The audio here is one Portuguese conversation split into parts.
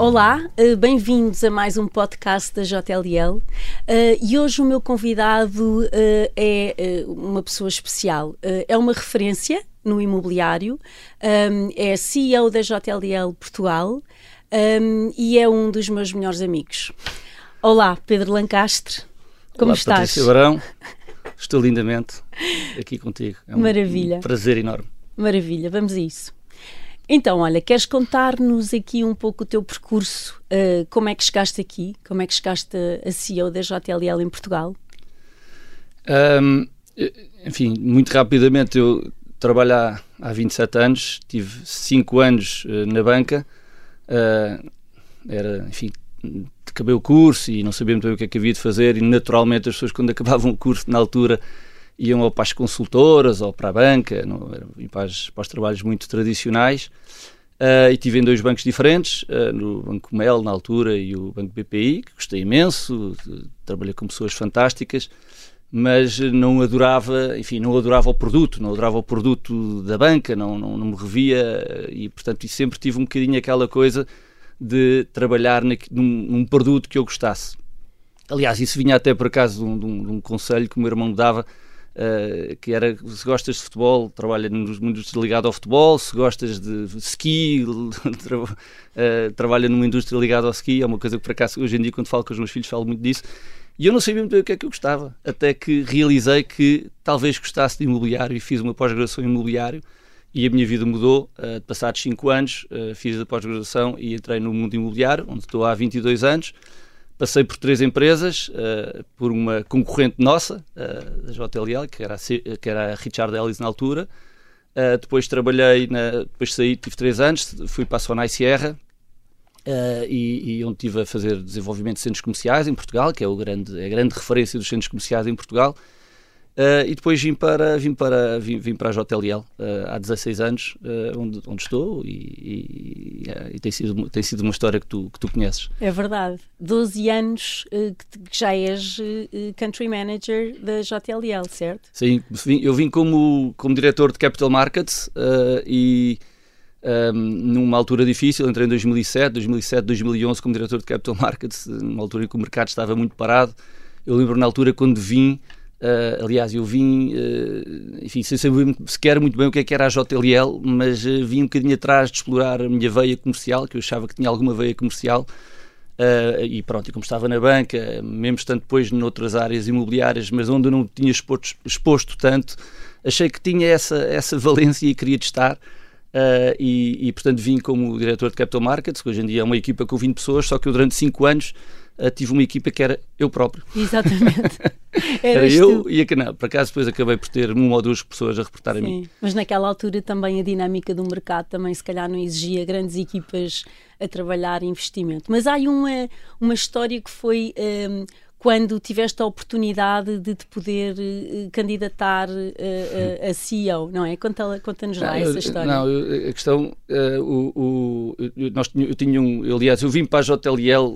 Olá, eh, bem-vindos a mais um podcast da JLL eh, e hoje o meu convidado eh, é uma pessoa especial. É uma referência no imobiliário, é CEO da JLL Portugal e é um dos meus melhores amigos. Olá, Pedro Lancastre, como Olá, estás? Patrícia Barão, estou lindamente aqui contigo. É um, Maravilha. Um prazer enorme. Maravilha, vamos a isso. Então, olha, queres contar-nos aqui um pouco o teu percurso? Uh, como é que chegaste aqui? Como é que chegaste a CEO da JLL em Portugal? Um, enfim, muito rapidamente, eu trabalho há, há 27 anos, tive 5 anos uh, na banca, uh, era, enfim, acabei o curso e não sabia muito bem o que é que havia de fazer e naturalmente as pessoas quando acabavam o curso na altura iam ou para as consultoras ou para a banca, não, para, as, para os trabalhos muito tradicionais. Uh, e tive em dois bancos diferentes, uh, no Banco Mel na altura e o Banco BPI, que gostei imenso, trabalhei com pessoas fantásticas, mas não adorava, enfim, não adorava o produto, não adorava o produto da banca, não, não, não me revia e, portanto, sempre tive um bocadinho aquela coisa de trabalhar na, num, num, produto que eu gostasse. Aliás, isso vinha até por acaso de um, de um, de um conselho que o meu irmão me dava, Uh, que era se gostas de futebol, trabalha numa indústria ligada ao futebol, se gostas de ski, tra uh, trabalha numa indústria ligada ao ski, é uma coisa que por acaso hoje em dia quando falo com os meus filhos falo muito disso, e eu não sabia muito bem o que é que eu gostava, até que realizei que talvez gostasse de imobiliário e fiz uma pós-graduação em imobiliário. E a minha vida mudou, uh, passados 5 anos fiz a pós-graduação e entrei no mundo imobiliário, onde estou há 22 anos, Passei por três empresas, uh, por uma concorrente nossa, uh, da JLL, que era, a, que era a Richard Ellis na altura. Uh, depois trabalhei, na, depois saí, tive três anos, fui para a Sonai Sierra, e, e, onde estive a fazer desenvolvimento de centros comerciais em Portugal, que é o grande, é a grande referência dos centros comerciais em Portugal. Uh, e depois vim para, vim para, vim, vim para a JLL uh, há 16 anos, uh, onde, onde estou, e, e, e, tem, sido, tem sido uma história que tu, que tu conheces. É verdade. 12 anos que já és Country Manager da JLL, certo? Sim, eu vim como, como diretor de Capital Markets e um, numa altura difícil, entrei em 2007, 2007, 2011 como diretor de Capital Markets, numa altura em que o mercado estava muito parado. Eu lembro na altura quando vim Uh, aliás, eu vim, uh, enfim, sem saber sequer muito bem o que, é que era a JLL, mas uh, vim um bocadinho atrás de explorar a minha veia comercial, que eu achava que tinha alguma veia comercial. e pronto, e como estava na banca, mesmo estando depois noutras áreas imobiliárias, mas onde eu não tinha exposto, exposto tanto, achei que tinha essa, essa valência e queria testar. e, e, portanto, vim como diretor de Capital Markets, que hoje em dia é uma equipa com 20 pessoas, só que eu durante 5 anos tive uma equipa que era eu próprio. Exatamente. era eu tu. e a Canal. Por acaso depois acabei por ter uma ou duas pessoas a reportar Sim, a mim. Mas naquela altura também a dinâmica do mercado também se calhar não exigia grandes equipas a trabalhar investimento. Mas há uma, uma história que foi um, quando tiveste a oportunidade de te poder uh, candidatar uh, uh, a CEO, não é? Conta-nos conta lá essa história. Não, a questão, o, o, eu, nós, eu tinha um, eu, aliás, eu vim para a JLL,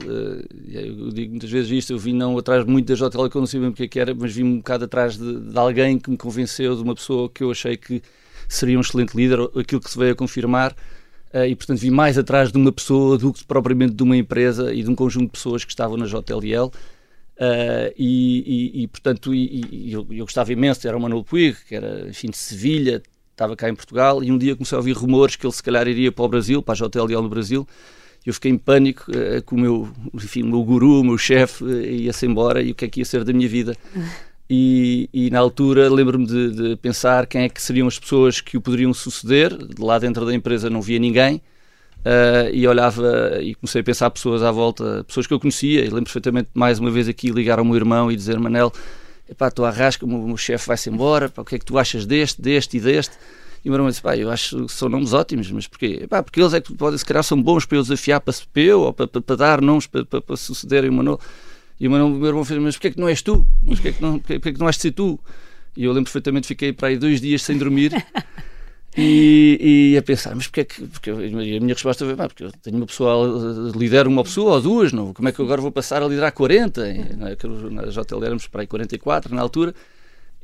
eu digo muitas vezes isto, eu vim não atrás muito da JLL, que eu não sabia o que, é que era, mas vim um bocado atrás de, de, alguém que me convenceu, de uma pessoa que eu achei que seria um excelente líder, aquilo que se veio a confirmar, e portanto vim mais atrás de uma pessoa do que propriamente de uma empresa e de um conjunto de pessoas que estavam na JLL, Uh, e, e, e, portanto e, eu, eu, gostava imenso, era o Manuel Puig, que era enfim, de Sevilha, estava cá em Portugal, e um dia comecei a ouvir rumores que ele se calhar iria para o Brasil, para a JLL no Brasil, e eu fiquei em pânico uh, com o meu, enfim, o meu guru, o meu chefe, uh, ia-se embora, e o que é que ia ser da minha vida. E, e na altura lembro-me de, de, pensar quem é que seriam as pessoas que o poderiam suceder, de lá dentro da empresa não via ninguém, Uh, e olhava e comecei a pensar pessoas à volta, pessoas que eu conhecia, e lembro perfeitamente mais uma vez aqui ligar ao meu irmão e dizer: Manel, epá, estou à rasca, o meu, meu chefe vai-se embora, pá, o que é que tu achas deste, deste e deste? E o meu irmão disse: pá, eu acho que são nomes ótimos, mas porquê? Epá, porque eles é que podem, se calhar, são bons para eu desafiar para eu ou para, para, para dar nomes para, para, para sucederem o Manuel. E o meu, irmão fez: mas porquê que não és tu? Mas porquê que não, porquê, porquê é que não has de ser tu? E eu lembro perfeitamente, fiquei para aí dois dias sem dormir. E, e, a pensar, mas porque é que. Porque a minha resposta foi, porque eu tenho uma pessoa, lidero uma pessoa ou duas, não, como é que eu agora vou passar a liderar 40? Na JL éramos para aí 44 na altura.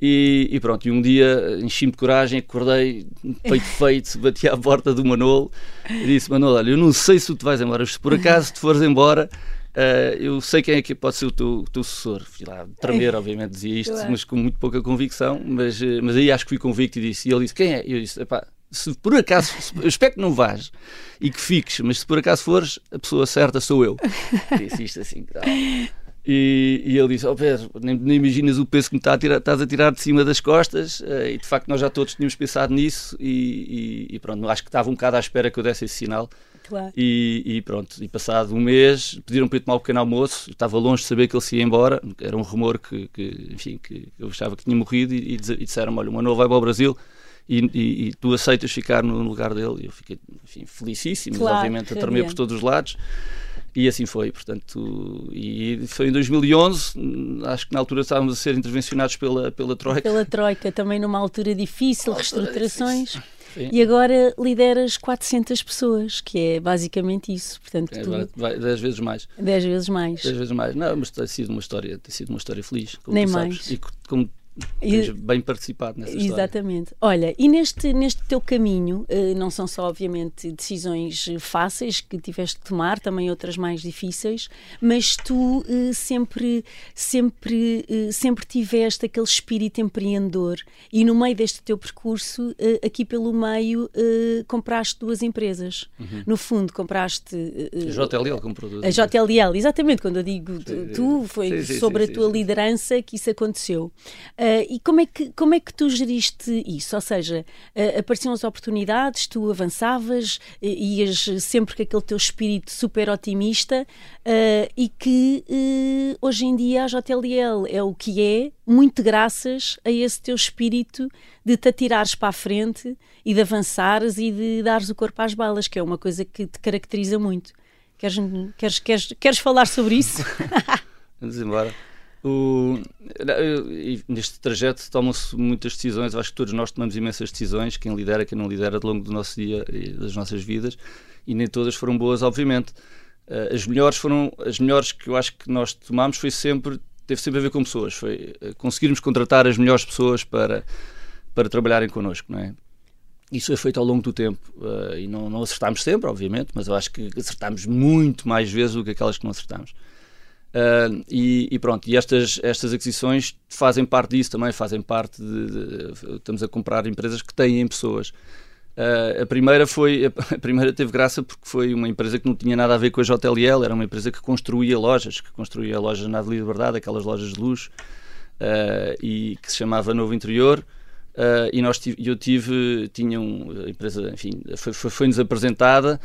E, e, pronto, e um dia enchi-me de coragem, acordei, peito feito, bati à porta do Manolo e disse: Manolo, olha, eu não sei se tu te vais embora, se por acaso te fores embora, uh, eu sei quem é que pode ser o teu, teu sucessor. Fui lá tremer, obviamente, dizia isto, claro. mas com muito pouca convicção. Mas, eh, mas aí acho que fui convicto e disse: E ele disse: Quem é? E eu disse: se por acaso, eu espero que não vás e que fiques, mas se por acaso fores, a pessoa certa sou eu. Disse isto assim. Tal. E, e, ele disse: oh Pedro, nem, nem, imaginas o peso que me está a tirar, estás a tirar de cima das costas. Uh, e de facto, nós já todos tínhamos pensado nisso. E, e, e, pronto, acho que estava um bocado à espera que eu desse esse sinal. Claro. E, pronto, e passado um mês, pediram para ir tomar o um pequeno almoço. estava longe de saber que ele se ia embora. Era um rumor que, que enfim, que eu achava que tinha morrido. E, disseram: Olha, o Manuel vai para o Brasil. E, tu aceitas ficar no lugar dele. E eu fiquei enfim, felicíssimo, claro, obviamente, a tremer por todos os lados. E assim foi, portanto, e foi em 2011, acho que na altura estávamos a ser intervencionados pela, pela Troika. Pela Troika, também numa altura difícil, reestruturações. E agora lideras 400 pessoas, que é basicamente isso. Portanto, é, tu... vai, 10 vezes mais. 10 vezes mais. 10 vezes mais. Não, mas tem sido uma história, tem sido uma história feliz, como Nem tu mais. sabes. E como tens bem participado nessa história. Exatamente. Olha, e neste, neste teu caminho, eh, não são só, obviamente, decisões fáceis que tiveste de tomar, também outras mais difíceis, mas tu eh, sempre, sempre, eh, sempre tiveste aquele espírito empreendedor e no meio deste teu percurso, aqui pelo meio, compraste duas empresas. Uhum. No fundo, compraste... A JLL comprou duas. A JLL, exatamente. Quando eu digo tu, foi sim, sim, sobre sim, a tua liderança que isso aconteceu. Uh, e como é, que, como é que tu geriste isso? Ou seja, uh, apareciam as oportunidades, tu avançavas, uh, ias sempre com aquele teu espírito super otimista e que hoje em dia a JLL é o que é, muito graças a esse teu espírito de te atirares para a frente e de avançares e de dares o corpo às balas, que é uma coisa que te caracteriza muito. Queres, queres, queres, queres falar sobre isso? Vamos embora. O, neste trajeto tomam-se muitas decisões, acho que todos nós tomamos imensas decisões, quem lidera, quem não lidera, ao longo do nosso dia e das nossas vidas, e nem todas foram boas, obviamente. Eh, as melhores foram, as melhores que eu acho que nós tomamos foi sempre, teve sempre a ver com pessoas, foi eh, conseguirmos contratar as melhores pessoas para, para trabalharem connosco, não é? Isso foi feito ao longo do tempo uh, e não, não acertámos sempre, obviamente, mas eu acho que acertámos muito mais vezes do que aquelas que não acertámos. Uh, e, e, pronto, e estas, estas aquisições fazem parte disso também, fazem parte de, de estamos a comprar empresas que têm pessoas. Uh, a primeira foi a primeira teve graça porque foi uma empresa que não tinha nada a ver com a JLL, era uma empresa que construía lojas, que construía lojas na Avenida Liberdade, aquelas lojas de luxo, uh, e que se chamava Novo Interior. e nós eu tive, tinha um, a empresa, enfim, foi-nos foi, foi apresentada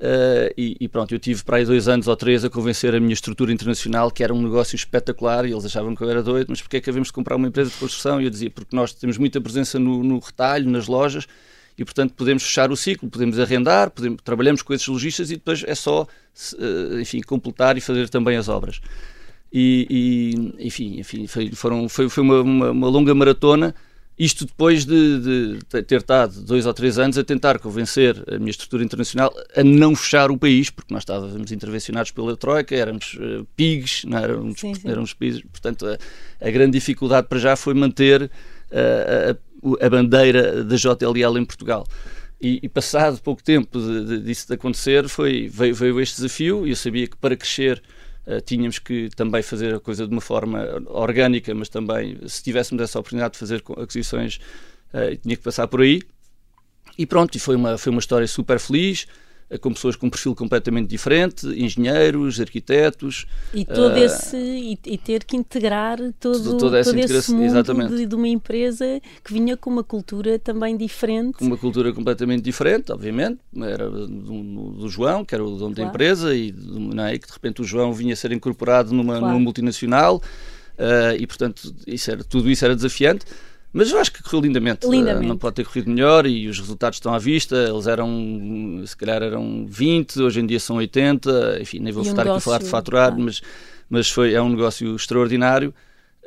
Uh, e, e, pronto, eu tive para aí dois anos ou três a convencer a minha estrutura internacional que era um negócio espetacular e eles achavam que eu era doido, mas porquê é que havemos de comprar uma empresa de construção? E eu dizia, porque nós temos muita presença no, no retalho, nas lojas, e portanto podemos fechar o ciclo, podemos arrendar, podemos, trabalhamos com esses lojistas e depois é só, uh, enfim, completar e fazer também as obras. E, e enfim, enfim foi, foram, foi, foi uma, uma, uma longa maratona isto depois de, de, ter estado dois ou três anos a tentar convencer a minha estrutura internacional a não fechar o país, porque nós estávamos intervencionados pela Troika, éramos uh, PIGs, não éramos, sim, sim. éramos PIGs, portanto a, a, grande dificuldade para já foi manter uh, a, a, bandeira da JLL em Portugal. E, e passado pouco tempo de, de, disso de acontecer, foi, veio, veio este desafio e eu sabia que para crescer tínhamos que também fazer a coisa de uma forma orgânica, mas também, se tivéssemos essa oportunidade de fazer aquisições, uh, tinha que passar por aí. E pronto, e foi uma, foi uma história super feliz com pessoas com um perfil completamente diferente, engenheiros, arquitetos. E todo uh, esse e, e, ter que integrar todo, toda essa todo esse mundo exatamente. De, de, uma empresa que vinha com uma cultura também diferente. Com uma cultura completamente diferente, obviamente. Era do, do João, que era o dono claro. da empresa, e não é, que de repente o João vinha a ser incorporado numa, claro. numa multinacional. Uh, e portanto isso era, tudo isso era desafiante mas eu acho que correu lindamente. lindamente. Não pode ter corrido melhor e os resultados estão à vista. Eles eram, se calhar eram 20, hoje em dia são 80. Enfim, nem vou estar aqui a falar de faturar, mas, mas foi, é um negócio extraordinário.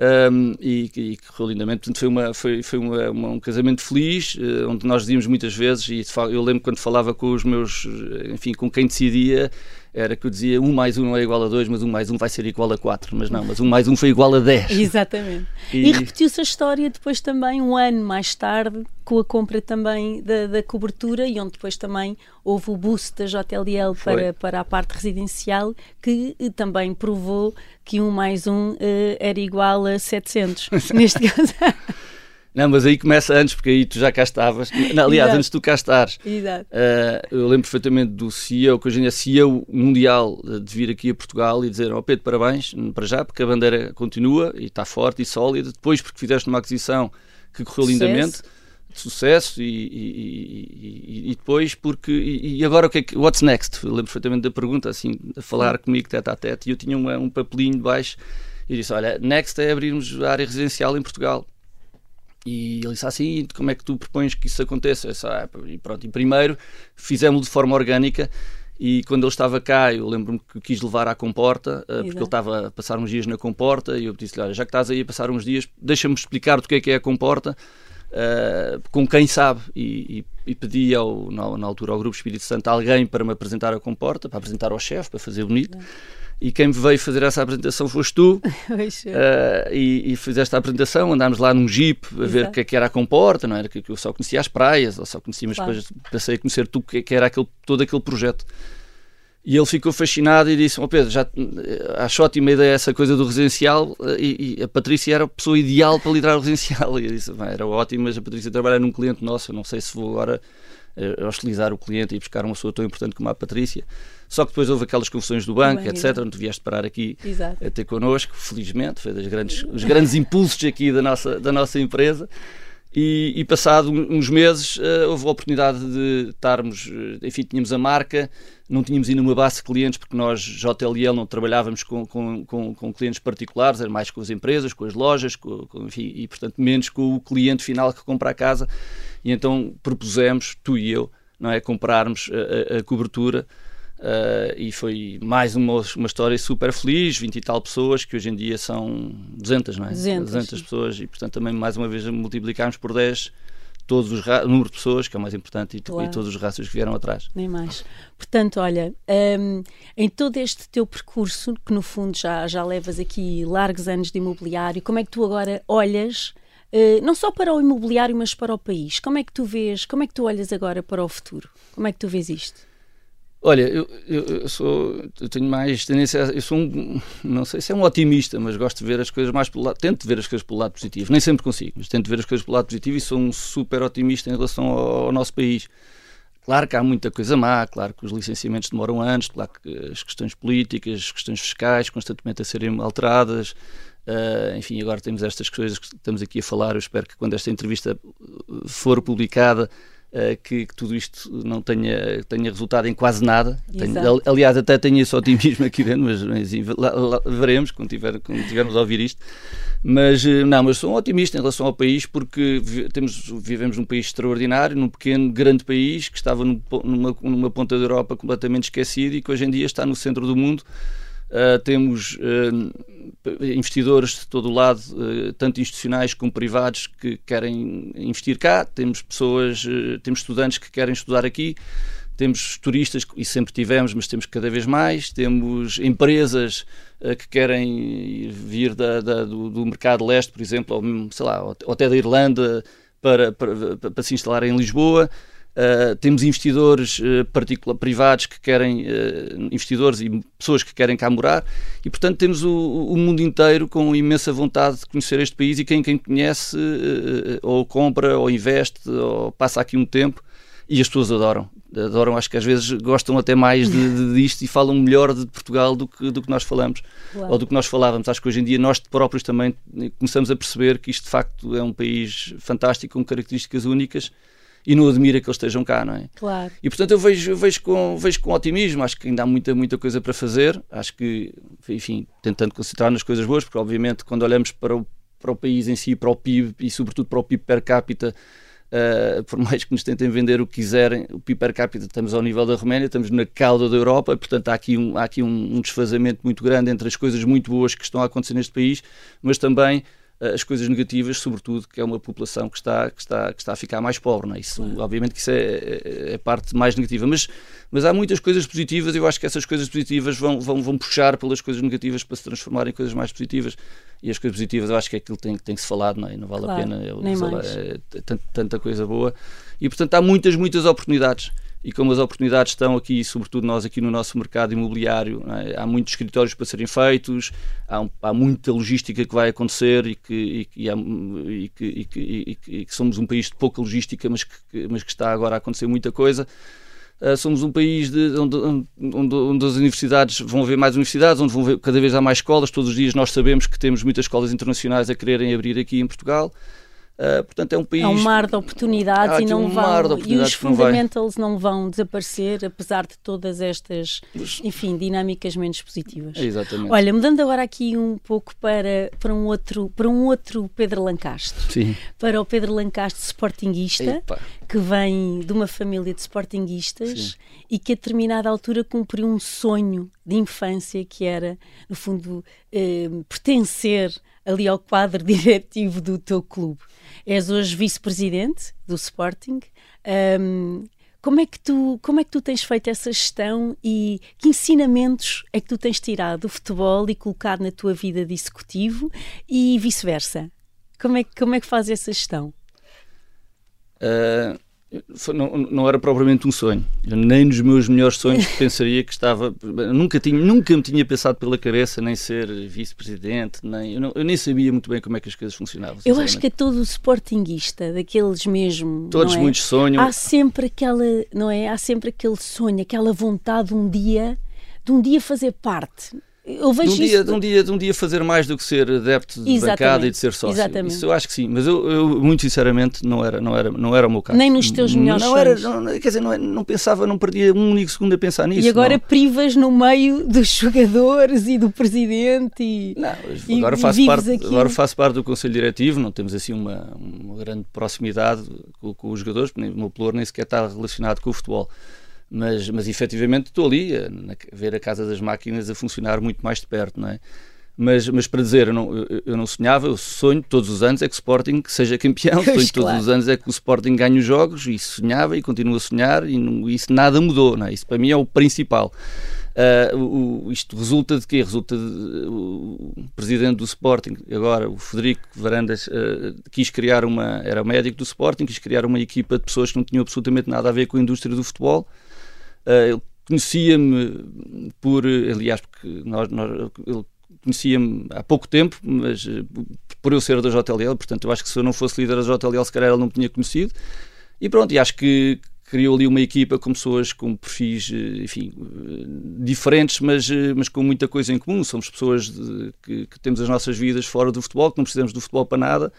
Um, e, e correu lindamente. Portanto, foi, uma, foi, foi uma, uma, um casamento feliz, uh, onde nós dizíamos muitas vezes, e eu lembro quando falava com os meus, enfim, com quem decidia, era que eu dizia 1 mais 1 não é igual a 2, mas 1 mais 1 vai ser igual a 4. Mas não, mas 1 mais 1 foi igual a 10. Exatamente. E, e repetiu-se a história depois também, um ano mais tarde, com a compra também da, da cobertura e onde depois também houve o boost da JLL para, para a parte residencial, que eh, também provou que 1 mais 1 uh, era igual a 700. Neste caso. Não, mas aí começa antes, porque aí tu já cá estavas. Não, aliás, Exato. antes de tu cá estares. Exato. Uh, eu lembro perfeitamente do CEO, que hoje em dia é CEO mundial, de vir aqui a Portugal e dizer: Ó oh, Pedro, parabéns, para já, porque a bandeira continua e está forte e sólida. Depois, porque fizeste uma aquisição que correu Sucesso. lindamente, de sucesso, e, e, e, e depois, porque. E, agora o que é que. What's next? Eu lembro perfeitamente da pergunta, assim, a falar comigo tete a tete, e eu tinha um, um papelinho de baixo e disse: Olha, next é abrirmos a área residencial em Portugal. E ele disse assim: como é que tu propões que isso aconteça? Disse, ah, e pronto, e primeiro fizemos de forma orgânica. E quando ele estava cá, eu lembro-me que quis levar à comporta, uh, porque ele estava a passar uns dias na comporta. E eu disse-lhe: Olha, já que estás aí a passar uns dias, deixa-me explicar do que é que é a comporta, uh, com quem sabe. E, e, e pedi ao, na, na, altura ao Grupo Espírito Santo alguém para me apresentar a comporta, para apresentar ao chefe, para fazer bonito e quem veio fazer essa apresentação foste tu uh, e, e fizeste a apresentação, andámos lá num jeep a ver o que, é que era a comporta, não era que eu só conhecia as praias, ou só conhecia, mas claro. depois passei a conhecer tu que, que era aquele, todo aquele projeto. E ele ficou fascinado e disse: oh Pedro, já acho ótima ideia essa coisa do residencial. Eh, e, e, a Patrícia era a pessoa ideal para liderar o residencial. E eu disse: era ótimo, mas a Patrícia trabalha num cliente nosso. Eu não sei se vou agora uh, hostilizar o cliente e buscar uma pessoa tão importante como a Patrícia. Só que depois houve aquelas confusões do banco, Bem, etc. Exato. Onde tu vieste parar aqui exato. a ter connosco, felizmente, foi dos grandes, os grandes impulsos aqui da nossa, da nossa empresa. E, e passado uns meses uh, houve a oportunidade de estarmos, uh, enfim, tínhamos a marca, não tínhamos ainda uma base de clientes, porque nós, JLL, não trabalhávamos com, com, com, com clientes particulares, era mais com as empresas, com as lojas, com, com, enfim, e portanto menos com o cliente final que compra a casa. E então propusemos, tu e eu, não é, comprarmos a, a, a cobertura Uh, e foi mais uma, uma história super feliz, 20 e tal pessoas, que hoje em dia são 200, não é? 200, 200 pessoas, e portanto também mais uma vez multiplicámos por 10 todos os o número de pessoas, que é o mais importante, e, claro. e todos os rácios que vieram atrás. Nem mais. Portanto, olha, um, em todo este teu percurso, que no fundo já, já levas aqui largos anos de imobiliário, como é que tu agora olhas Uh, não só para o imobiliário, mas para o país. Como é que tu vês, como é que tu olhas agora para o futuro? Como é que tu vês isto? Olha, eu, eu, eu, sou, eu tenho mais tendência, eu sou um, não sei se é um otimista, mas gosto de ver as coisas mais pelo lado, tento ver as coisas pelo lado positivo, nem sempre consigo, mas tento ver as coisas pelo lado positivo e sou um super otimista em relação ao, ao nosso país. Claro que há muita coisa má, claro que os licenciamentos demoram anos, claro que as questões políticas, as questões fiscais constantemente a serem alteradas, uh, enfim, agora temos estas coisas que estamos aqui a falar, eu espero que quando esta entrevista for publicada que, que, tudo isto não tenha, tenha resultado em quase nada. Tenho, aliás, até tenho esse otimismo aqui dentro, mas, mas lá, lá, veremos quando, tiver, quando tivermos a ouvir isto. Mas eh, não, mas sou um otimista em relação ao país porque temos, vivemos num país extraordinário, num pequeno, grande país que estava numa, numa ponta da Europa completamente esquecido e que hoje em dia está no centro do mundo. Uh, temos uh, investidores de todo o lado, uh, tanto institucionais como privados, que querem investir cá. Temos pessoas, temos estudantes que querem estudar aqui. Temos turistas, e sempre tivemos, mas temos cada vez mais. Temos empresas que querem vir da, da, do, do, mercado leste, por exemplo, ou, sei lá, ou até da Irlanda, para, para, para se instalar em Lisboa. Uh, temos investidores uh, privados que querem, uh, investidores e pessoas que querem cá morar, e portanto temos o, o, mundo inteiro com imensa vontade de conhecer este país. E quem, quem conhece, ou compra, ou investe, ou passa aqui um tempo, e as pessoas adoram. Adoram, acho que às vezes gostam até mais de, de, disto e falam melhor de Portugal do que, do que nós falamos, claro. ou do que nós falávamos. Acho que hoje em dia nós próprios também começamos a perceber que isto de facto é um país fantástico, com características únicas e não admira que eles estejam cá, não é? Claro. E portanto eu vejo, vejo, com, vejo com otimismo, acho que ainda há muita, muita coisa para fazer, acho que, enfim, tentando concentrar nas coisas boas, porque obviamente quando olhamos para o, para o país em si, para o PIB e sobretudo para o PIB per capita, uh, por mais que nos tentem vender o que quiserem, o PIB per capita estamos ao nível da Roménia, estamos na cauda da Europa, portanto há aqui, um, há aqui um, um desfazamento muito grande entre as coisas muito boas que estão a acontecer neste país, mas também as coisas negativas, sobretudo que é uma população que está, que está, que está a ficar mais pobre. Não é? Isso, obviamente que isso é, é, é, parte mais negativa, mas, mas há muitas coisas positivas e eu acho que essas coisas positivas vão, vão, vão puxar pelas coisas negativas para se transformarem em coisas mais positivas e as coisas positivas eu acho que é aquilo que tem, tem que se falar, não, é? não vale claro, a pena eu, é, tanta, tanta coisa boa e portanto há muitas, muitas oportunidades e como as oportunidades estão aqui, sobretudo nós aqui no nosso mercado imobiliário, é? há muitos escritórios para serem feitos, há, um, há muita logística que vai acontecer e que, somos um país de pouca logística, mas que, mas que está agora a acontecer muita coisa. Uh, somos um país de, onde, onde, onde, as universidades vão haver mais universidades, onde vão haver, cada vez há mais escolas. Todos os dias nós sabemos que temos muitas escolas internacionais a quererem abrir aqui em Portugal. Uh, portanto, é um país. É um mar de oportunidades e não um vão. e os fundamentals não, não, vão desaparecer, apesar de todas estas, enfim, dinâmicas menos positivas. É exatamente. Olha, mudando agora aqui um pouco para, para, um, outro, para um outro Pedro Lancastre. Sim. Para o Pedro Lancastre sportinguista, Epa. que vem de uma família de sportinguistas Sim. e que a determinada altura cumpriu um sonho de infância que era, no fundo, eh, pertencer ali ao quadro diretivo do teu clube. És hoje vice-presidente do Sporting. Um, como é, que tu, como é que tu tens feito essa gestão e que ensinamentos é que tu tens tirado do futebol e colocado na tua vida de executivo e vice-versa? Como é, como é que fazes essa gestão? Uh, não, não, era propriamente um sonho. Eu nem nos meus melhores sonhos pensaria que estava. Nunca, tinha, nunca me tinha pensado pela cabeça nem ser vice-presidente, nem, eu, não, eu, nem sabia muito bem como é que as coisas funcionavam. Eu acho que é todo o sportinguista, daqueles mesmo. Todos é? muitos sonham. Há sempre aquela, não é? Há sempre aquele sonho, aquela vontade de um dia, de um dia fazer parte eu vejo de um, dia, de, um dia, de um dia fazer mais do que ser adepto de Exatamente. bancada e de ser sócio. Exatamente. Isso eu acho que sim, mas eu, eu, muito sinceramente não era, não, era, não era o meu caso. Nem nos teus melhores não era, não, Quer dizer, não, não, pensava, não perdia um único segundo a pensar nisso. E agora não. privas no meio dos jogadores e do presidente e, não, agora, e, faço parte, agora faço parte do Conselho Diretivo, não temos assim uma, uma grande proximidade com, com os jogadores, porque o meu pluro nem sequer está relacionado com o futebol mas, mas efetivamente estou ali a, a, ver a Casa das Máquinas a funcionar muito mais de perto, não é? Mas, mas para dizer, eu não, eu, eu não sonhava, eu sonho todos os anos é que o Sporting seja campeão, sonho todos claro. os anos é que o Sporting ganhe os jogos, e sonhava e continuo a sonhar, e não, isso nada mudou, não é? Isso para mim é o principal. Uh, o, isto resulta de quê? Resulta de, o presidente do Sporting, agora o Federico Varandas, uh, quis criar uma, era médico do Sporting, quis criar uma equipa de pessoas que não tinham absolutamente nada a ver com a indústria do futebol Uh, ele conhecia-me por, aliás, porque nós, nós ele conhecia-me há pouco tempo, mas uh, por eu ser da JLL, portanto, eu acho que se eu não fosse líder da JLL, se calhar ele não me tinha conhecido. E pronto, e acho que criou ali uma equipa com pessoas com perfis, eh, enfim, diferentes, mas, mas com muita coisa em comum. Somos pessoas de, que, que, temos as nossas vidas fora do futebol, que não precisamos do futebol para nada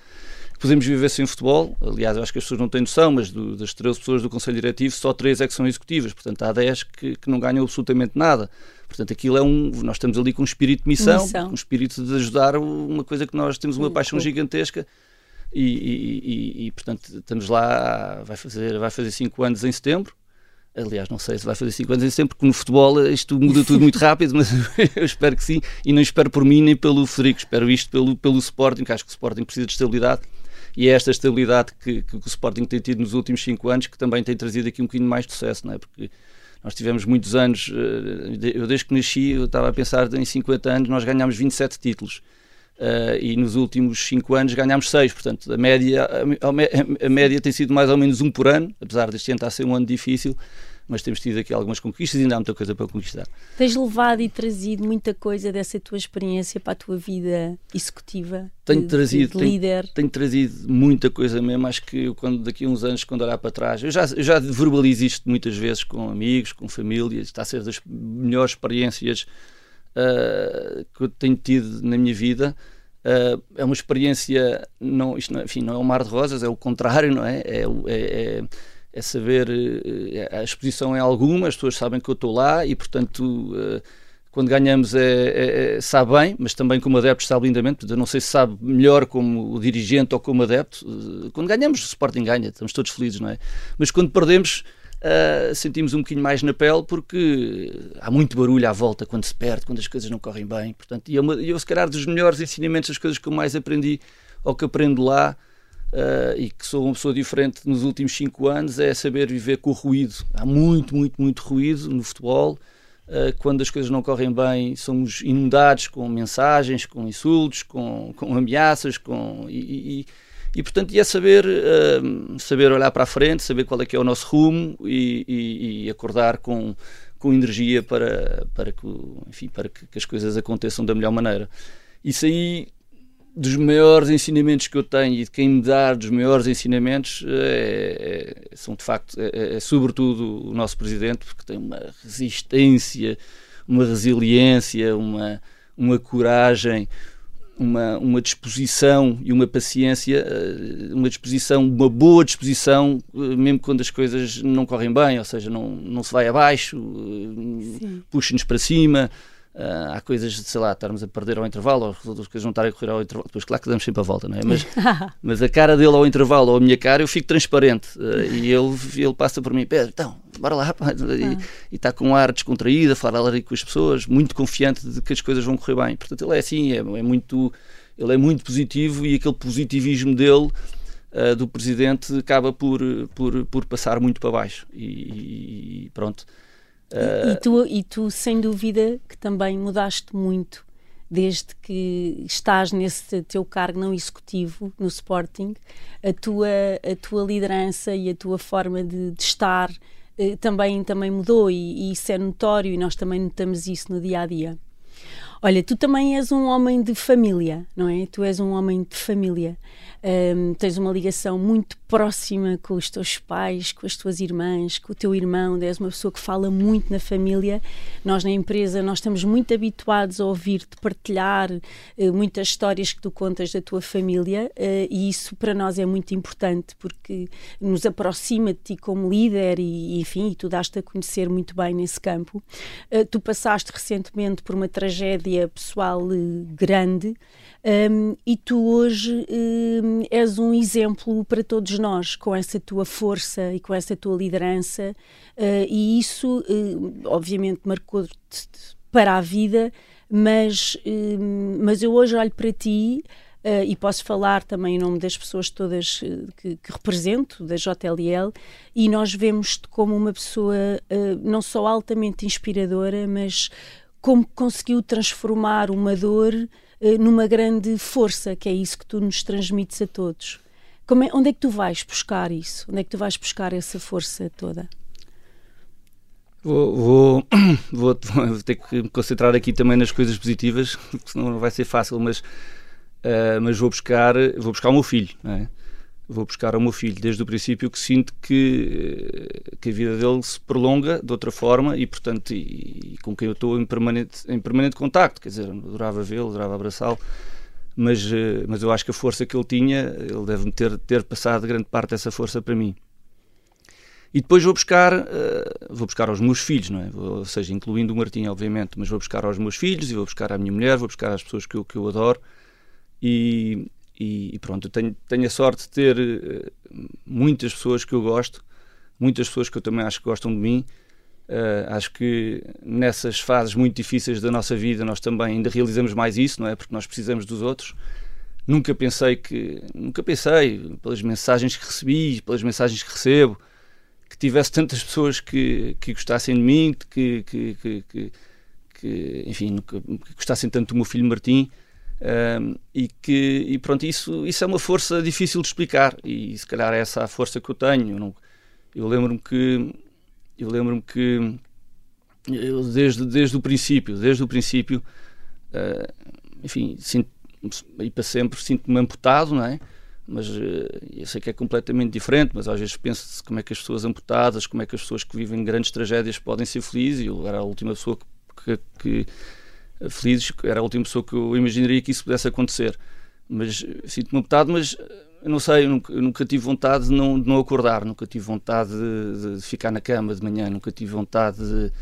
podemos viver sem futebol. Aliás, eu acho que as pessoas não têm noção, mas do, das 13 pessoas do Conselho Diretivo, só 3 é que são executivas. Portanto, há 10 que, que não ganham absolutamente nada. Portanto, aquilo é um. Nós estamos ali com um espírito de missão, missão. um espírito de ajudar uma coisa que nós temos uma paixão gigantesca. E, e, e, e, portanto estamos lá vai fazer vai fazer cinco anos em setembro aliás não sei se vai fazer cinco anos em setembro porque no futebol isto muda tudo muito rápido mas eu espero que sim e não espero por mim nem pelo Frederico espero isto pelo pelo Sporting que acho que o Sporting precisa de estabilidade e é esta estabilidade que, que, o Sporting tem tido nos últimos cinco anos que também tem trazido aqui um bocadinho mais de sucesso, não é? Porque nós tivemos muitos anos, eh, eu desde que nasci, eu estava a pensar em 50 anos, nós ganhámos 27 títulos. Uh, e nos últimos 5 anos ganhámos 6, portanto a média, a, a, média tem sido mais ou menos um por ano, apesar deste ano estar a ser um ano difícil, mas temos tido aqui algumas conquistas e ainda há muita coisa para conquistar. Tens levado e trazido muita coisa dessa tua experiência para a tua vida executiva? Tenho de, trazido, de líder? Tenho, tenho, trazido muita coisa mesmo. Acho que eu, quando, daqui a uns anos, quando olhar para trás, eu já, eu já verbalizo isto muitas vezes com amigos, com família, está a ser das melhores experiências uh, que eu tenho tido na minha vida. Uh, é uma experiência, não, isto não, enfim, não é um mar de rosas, é o contrário, não é? É, é, é é saber eh, a exposição é alguma, as pessoas sabem que eu estou lá e, portanto, eh, quando ganhamos é, é, é, sabe bem, mas também como adepto sabe lindamente. Eu não sei se sabe melhor como dirigente ou como adepto. Eh, quando ganhamos, o Sporting ganha, estamos todos felizes, não é? Mas quando perdemos, uh, sentimos um bocadinho mais na pele porque há muito barulho à volta quando se perde, quando as coisas não correm bem. Portanto, e eu, eu se calhar, dos melhores ensinamentos, as coisas que eu mais aprendi ou que aprendo lá uh, e que sou uma pessoa diferente nos últimos cinco anos é saber viver com o ruído. Há muito, muito, muito ruído no futebol. Uh, quando as coisas não correm bem, somos inundados com mensagens, com insultos, com, com ameaças, com, e, e e portanto é saber uh, saber olhar para a frente saber qual é que é o nosso rumo e, e, acordar com com energia para para que enfim para que, que, as coisas aconteçam da melhor maneira isso aí dos maiores ensinamentos que eu tenho e de quem me dá dos maiores ensinamentos é, é, são de facto é, é, é sobretudo o nosso presidente porque tem uma resistência uma resiliência uma uma coragem uma, uma disposição e uma paciência, eh, uma disposição, uma boa disposição, eh, mesmo quando as coisas não correm bem, ou seja, não, não se vai abaixo, puxa-nos para cima. Uh, há coisas, sei lá, estarmos a perder ao intervalo, ou as coisas não estarem a correr ao intervalo. Depois, claro que damos sempre a volta, não é? Mas, mas a cara dele ao intervalo, ou a minha cara, eu fico transparente. Uh, e ele, ele passa por mim, Pedro, então, bora lá. Pá. E, ah. está com um ar descontraído, a falar ali com as pessoas, muito confiante de que as coisas vão correr bem. Portanto, ele é assim, é, é muito, ele é muito positivo e aquele positivismo dele. Uh, do presidente acaba por, por, por passar muito para baixo e, e pronto e, e, tu, e tu, sem dúvida, que também mudaste muito desde que estás nesse teu cargo não executivo no Sporting, a tua, a tua liderança e a tua forma de, de estar eh, também, também mudou e, e, isso é notório e nós também notamos isso no dia a dia. Olha, tu também és um homem de família, não é? Tu és um homem de família. Um, tens uma ligação muito próxima com os teus pais, com as tuas irmãs, com o teu irmão. És uma pessoa que fala muito na família. Nós na empresa nós estamos muito habituados a ouvir-te partilhar uh, muitas histórias que tu contas da tua família uh, e isso para nós é muito importante porque nos aproxima de ti como líder e, enfim, e tu daste a conhecer muito bem nesse campo. Uh, tu passaste recentemente por uma tragédia pessoal eh, grande. Um, e tu hoje um, és um exemplo para todos nós com essa tua força e com essa tua liderança. Uh, e isso uh, obviamente marcou-te para a vida mas, uh, mas eu hoje olho para ti Uh, e posso falar também em nome das pessoas todas que, que, represento, da JLL, e nós vemos-te como uma pessoa uh, não só altamente inspiradora, mas como conseguiu transformar uma dor uh, numa grande força, que é isso que tu nos transmites a todos. É, onde é que tu vais buscar isso? Onde é que tu vais buscar essa força toda? Vou, vou, vou, vou ter que me concentrar aqui também nas coisas positivas, senão não vai ser fácil, mas, uh, mas vou buscar vou buscar o meu filho. Não é? Vou buscar ao meu filho desde o princípio que sinto que, eh, que a vida dele se prolonga de outra forma e, portanto, e, e com quem eu estou em permanente, em permanente contacto. Quer dizer, adorava vê-lo, adorava abraçá-lo, mas, eh, mas eu acho que a força que ele tinha, ele deve-me ter, ter passado grande parte dessa força para mim. E depois vou buscar, uh, vou buscar aos meus filhos, não é? Ou seja, incluindo o Martim, obviamente, mas vou buscar aos meus filhos e vou buscar à minha mulher, vou buscar às pessoas que eu, que eu adoro. E, e, e pronto, tenho, tenho a sorte de ter uh, muitas pessoas que eu gosto, muitas pessoas que eu também acho que gostam de mim. Uh, acho que nessas fases muito difíceis da nossa vida nós também ainda realizamos mais isso, não é? Porque nós precisamos dos outros. Nunca pensei que, nunca pensei, pelas mensagens que recebi, pelas mensagens que recebo, que tivesse tantas pessoas que, que gostassem de mim, que, que, que, que enfim, que, gostassem tanto do meu filho Martim. Um, e que e pronto isso isso é uma força difícil de explicar. E se calhar é essa a força que eu tenho. Eu, eu lembro-me que eu lembro-me que eu desde desde o princípio desde o princípio uh, enfim sinto, e para sempre sinto-me amputado não é? Mas uh, eu sei que é completamente diferente mas às vezes penso como é que as pessoas amputadas como é que as pessoas que vivem grandes tragédias podem ser felizes. Eu era a última pessoa que, que felizes, era a última pessoa que eu imaginaria que isso pudesse acontecer. Mas sinto-me apertado, mas eu não sei, eu nunca, eu nunca, tive vontade de não, de não acordar, nunca tive vontade de, de, ficar na cama de manhã, nunca tive vontade de,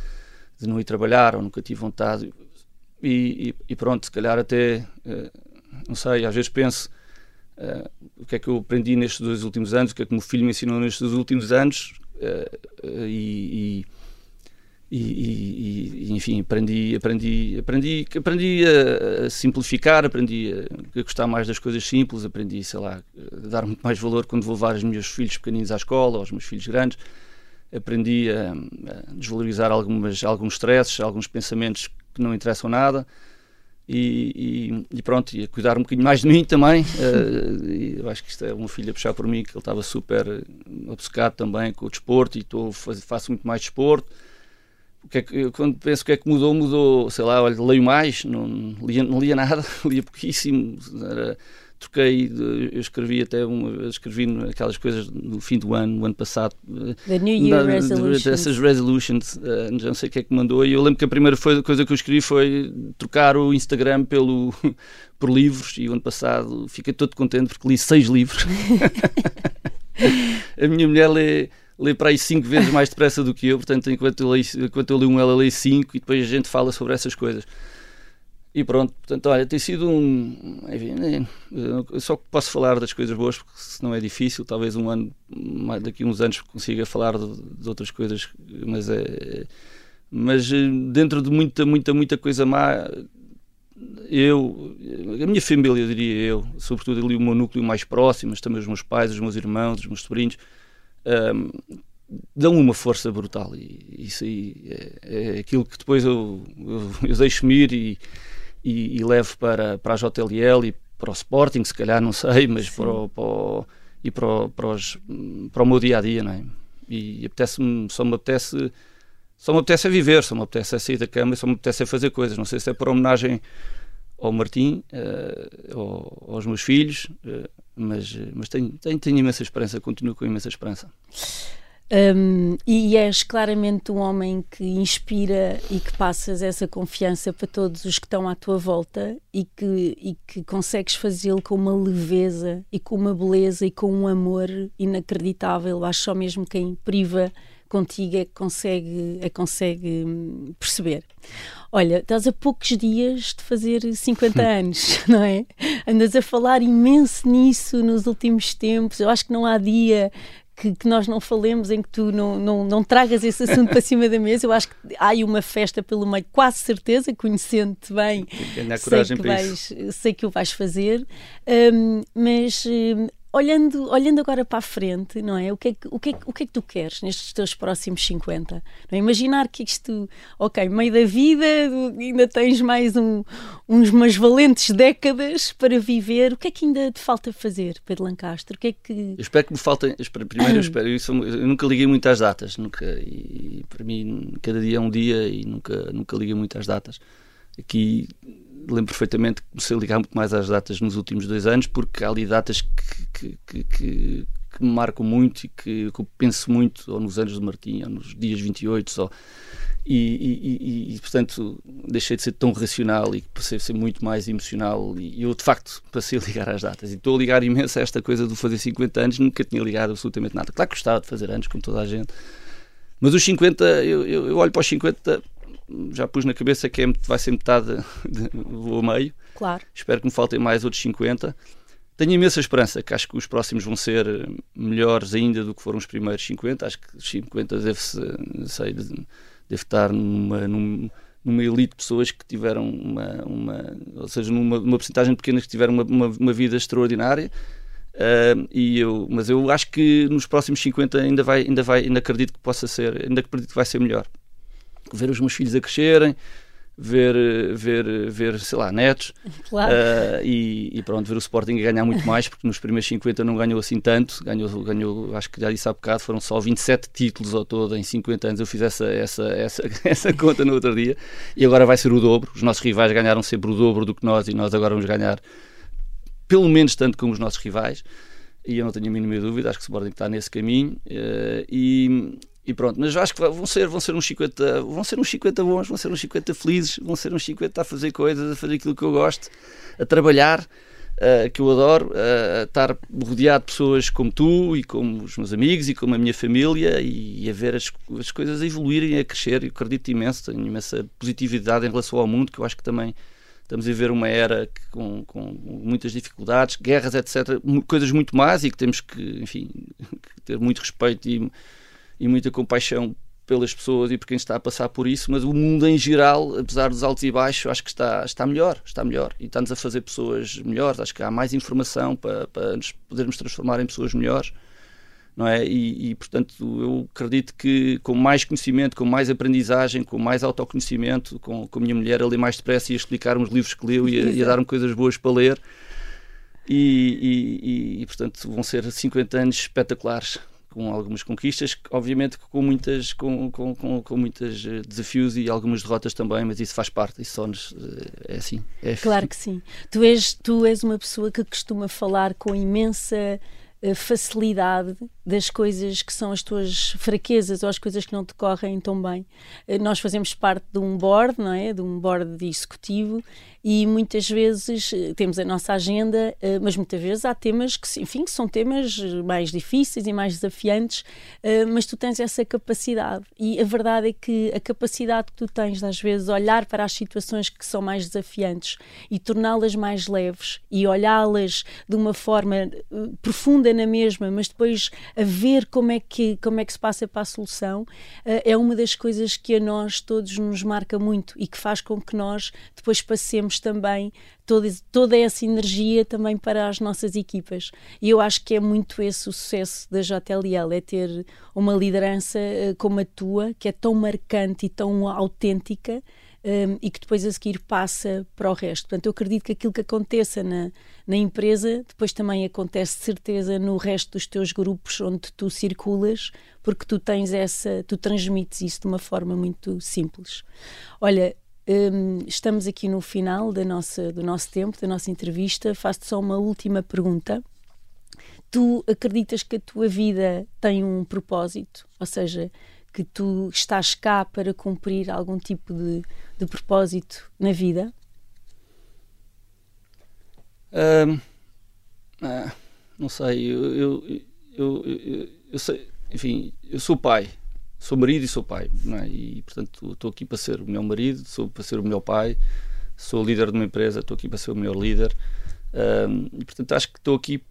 de não ir trabalhar, ou nunca tive vontade. E, e, e pronto, se calhar até, uh, não sei, às vezes penso uh, o que é que eu aprendi nestes dois últimos anos, o que é que o meu filho me ensinou nestes últimos anos, e, e, e, enfim, aprendi, aprendi, aprendi, aprendi a, simplificar, aprendi a, gostar mais das coisas simples, aprendi, sei lá, a dar muito mais valor quando vou levar os meus filhos pequeninos à escola, aos meus filhos grandes. Aprendi a, a desvalorizar algumas, alguns stresses, alguns pensamentos que não interessam nada. E, e, e, pronto, e a cuidar um bocadinho mais de mim também. Uh, eu acho que isto é uma filha a puxar por mim, que ele estava super obcecado também com o desporto e tô, faço muito mais desporto. Que é que, quando penso o que é que mudou, mudou, sei lá, olha, leio mais, não lia, não lia nada, lia pouquíssimo. Era, troquei, eu escrevi até uma, escrevi aquelas coisas no fim do ano, no ano passado. The New Year na, Resolutions. Essas resolutions, uh, não sei o que é que mandou. E eu lembro que a primeira foi, coisa que eu escrevi foi trocar o Instagram pelo, por livros. E o ano passado fiquei todo contente porque li seis livros. a minha mulher lê lê para aí cinco vezes mais depressa do que eu, portanto, enquanto eu, leio, enquanto eu leio um, ela lê cinco e depois a gente fala sobre essas coisas. E pronto, portanto, olha, tem sido um. Enfim, eu só posso falar das coisas boas, porque senão é difícil. Talvez um ano, daqui a uns anos, consiga falar de, de outras coisas, mas é. Mas eh, dentro de muita, muita, muita coisa má, eu, a minha família, eu diria eu, sobretudo ali o meu núcleo mais próximo, mas também os meus pais, os meus irmãos, os meus sobrinhos, um, dão uma força brutal. E isso aí é, é aquilo que depois eu, eu, eu deixo-me ir e e, e levo para, para a JLL e para o Sporting, se calhar, não sei, mas para o, para o, e para o, para, os, para o meu dia a dia, não é? E apetece só me apetece só me apetece a viver, só me apetece a sair da cama, só me apetece a fazer coisas. Não sei se é por homenagem ao Martim, uh, aos meus filhos, uh, mas, mas tenho, tenho, tenho imensa esperança, continuo com imensa esperança. Um, e és claramente um homem que inspira e que passas essa confiança para todos os que estão à tua volta e que, e que consegues fazê-lo com uma leveza e com uma beleza e com um amor inacreditável. Acho só mesmo quem priva contigo é que consegue, é que consegue hum, perceber. Olha, estás a poucos dias de fazer 50 anos, não é? Andas a falar imenso nisso nos últimos tempos. Eu acho que não há dia que, que, nós não falemos, em que tu não, não, não tragas esse assunto para cima da mesa. Eu acho que há aí uma festa pelo meio, quase certeza, conhecendo-te bem, sei que, vais, sei que o vais fazer. Um, mas um, olhando, olhando agora para a frente, não é? O que é que, o que, é, o que, é que tu queres nestes teus próximos 50? Não é? Imaginar que isto, ok, meio da vida, ainda tens mais um, uns, umas valentes décadas para viver. O que é que ainda te falta fazer, Pedro Lancastro? O que é que... Eu espero que me faltem. Primeiro, eu espero. Eu, sou, eu nunca liguei muito às datas. Nunca, e para mim, cada dia é um dia e nunca, nunca liguei muito às datas. Aqui lembro perfeitamente que comecei a ligar muito mais às datas nos últimos dois anos, porque há ali datas que, que, que, que, que me marcam muito e que, que eu penso muito, ou nos anos de Martim, ou nos dias 28, só. E, e, e, e, portanto deixei de ser tão racional e passei a ser muito mais emocional e eu de facto passei a ligar às datas e estou a ligar imenso a esta coisa de fazer 50 anos nunca tinha ligado absolutamente nada claro que gostava de fazer anos como toda a gente mas os 50 eu, eu, eu olho para os 50 já pus na cabeça que é, vai ser metade do meio. Claro. Espero que me faltem mais outros 50. Tenho imensa esperança que acho que os próximos vão ser melhores ainda do que foram os primeiros 50. Acho que os 50 deve, sei, deve estar numa, numa elite de pessoas que tiveram uma, uma ou seja, numa, numa porcentagem pequena que tiveram uma, uma, uma vida extraordinária. Uh, e eu, mas eu acho que nos próximos 50 ainda vai, ainda vai, ainda acredito que possa ser, ainda acredito que vai ser melhor ver os meus filhos a crescerem, ver, ver, ver sei lá, netos. Claro. Uh, e, e, pronto, ver o Sporting ganhar muito mais, porque nos primeiros 50 não ganhou assim tanto. Ganhou, ganhou acho que já disse há bocado, foram só 27 títulos ao todo em 50 anos. Eu fiz essa, essa, essa, essa conta no outro dia. E agora vai ser o dobro. Os nossos rivais ganharam sempre o dobro do que nós e nós agora vamos ganhar pelo menos tanto como os nossos rivais. E eu não tenho a mínima dúvida, acho que o Sporting está nesse caminho. Uh, e, e pronto, mas acho que vão ser, vão ser uns 50, vão ser uns 50 bons, vão ser uns 50 felizes, vão ser uns 50 a fazer coisas, a fazer aquilo que eu gosto, a trabalhar, uh, que eu adoro, uh, a estar rodeado de pessoas como tu e como os meus amigos e como a minha família e, a ver as, as coisas a evoluírem, a crescer. Eu acredito imenso, tenho imensa positividade em relação ao mundo, que eu acho que também estamos a viver uma era que, com, com, muitas dificuldades, guerras, etc., coisas muito más e que temos que, enfim, que ter muito respeito e e muita compaixão pelas pessoas e por quem está a passar por isso, mas o mundo em geral, apesar dos altos e baixos, acho que está, está melhor, está melhor e está-nos a fazer pessoas melhores. Acho que há mais informação para, para nos podermos transformar em pessoas melhores, não é? E, e, portanto eu acredito que com mais conhecimento, com mais aprendizagem, com mais autoconhecimento, com, com a minha mulher ali mais depressa ia explicar uns livros que leu e ia, dar-me coisas boas para ler. E, e, e, portanto vão ser 50 anos espetaculares com algumas conquistas, obviamente com muitas com, com, com, com muitos eh, desafios e algumas derrotas também, mas isso faz parte, isso só nos, eh, é assim. É claro que sim. Tu és, tu és uma pessoa que costuma falar com imensa eh, facilidade das coisas que são as tuas fraquezas ou as coisas que não te correm tão bem. Nós fazemos parte de um board, não é? De um board executivo e muitas vezes eh, temos a nossa agenda, eh, mas muitas vezes há temas que, enfim, que são temas mais difíceis e mais desafiantes, eh, mas tu tens essa capacidade. E a verdade é que a capacidade que tu tens de às vezes olhar para as situações que são mais desafiantes e torná-las mais leves e olhá-las de uma forma profunda na mesma, mas depois a ver como é que como é que se passa para a solução, é uma das coisas que a nós todos nos marca muito e que faz com que nós depois passemos também toda, toda essa energia também para as nossas equipas. E eu acho que é muito esse o sucesso da JLL, é ter uma liderança eh, como a tua, que é tão marcante e tão autêntica, um, ehm, e que depois a seguir passa para o resto. Portanto, eu acredito que aquilo que aconteça na, na empresa, depois também acontece de certeza no resto dos teus grupos onde tu circulas, porque tu tens essa, tu transmites isso de uma forma muito simples. Olha, um, estamos aqui no final da nossa, do nosso tempo, da nossa entrevista. Faço-te só uma última pergunta. Tu acreditas que a tua vida tem um propósito? Ou seja, que tu estás cá para cumprir algum tipo de, de propósito na vida? Um, ah, não sei, eu, eu, eu, eu, eu sei, enfim, eu sou pai sou marido e sou pai, é? e portanto estou aqui para ser o meu marido, sou para ser o meu pai, sou líder de uma empresa, estou aqui para ser o meu líder, um, e portanto acho que estou aqui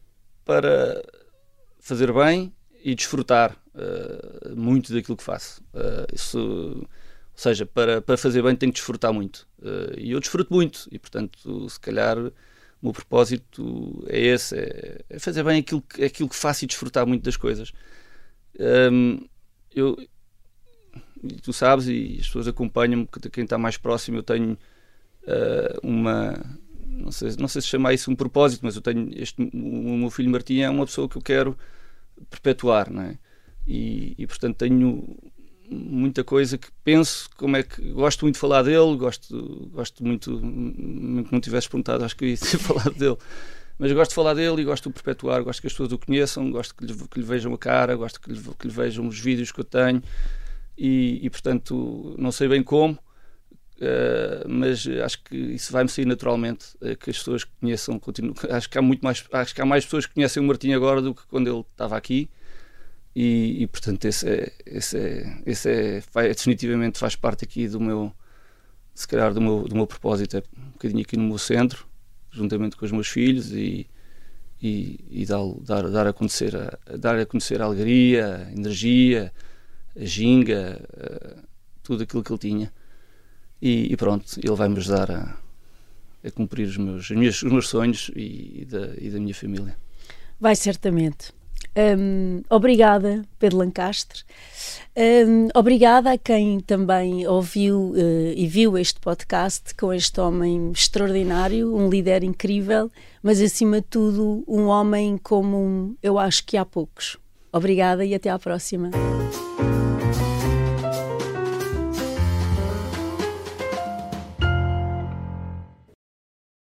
para fazer bem e desfrutar uh, muito daquilo que faço. Uh, isso, ou seja, para, para fazer bem tenho que desfrutar muito. Uh, e eu desfruto muito, e portanto, se calhar o meu propósito é esse: é, é fazer bem aquilo, aquilo que faço e desfrutar muito das coisas. Um, eu, tu sabes, e as pessoas acompanham-me, quem está mais próximo, eu tenho uh, uma. Não sei, não sei se chamar isso um propósito, mas eu tenho. Este, o meu filho Martim é uma pessoa que eu quero perpetuar, não é? E, e portanto tenho muita coisa que penso, como é que gosto muito de falar dele, gosto, gosto muito, que não tivesse perguntado, acho que eu ia ter falado dele, mas gosto de falar dele e gosto de perpetuar, gosto que as pessoas o conheçam, gosto que lhe, que lhe vejam a cara, gosto que lhe, que lhe, vejam os vídeos que eu tenho, e, e portanto não sei bem como, uh, mas acho que isso vai-me sair naturalmente, uh, que as pessoas conheçam, continuo, acho que há muito mais, acho que há mais pessoas que conhecem o Martim agora do que quando ele estava aqui. E, e portanto esse é, esse é, esse é vai, definitivamente faz parte aqui do meu se calhar do meu, do meu propósito é um bocadinho aqui no meu centro juntamente com os meus filhos e, e, e dar, dar, dar, a conhecer a, dar a conhecer a alegria, a energia, a ginga, uh, tudo aquilo que ele tinha. E, e pronto, ele vai-me ajudar a, a cumprir os meus, os meus, os meus sonhos e, e, da, e da minha família. Vai certamente. Um, obrigada, Pedro Lancastre. Um, obrigada a quem também ouviu uh, e viu este podcast com este homem extraordinário, um líder incrível, mas acima de tudo, um homem como eu acho que há poucos. Obrigada e até à próxima.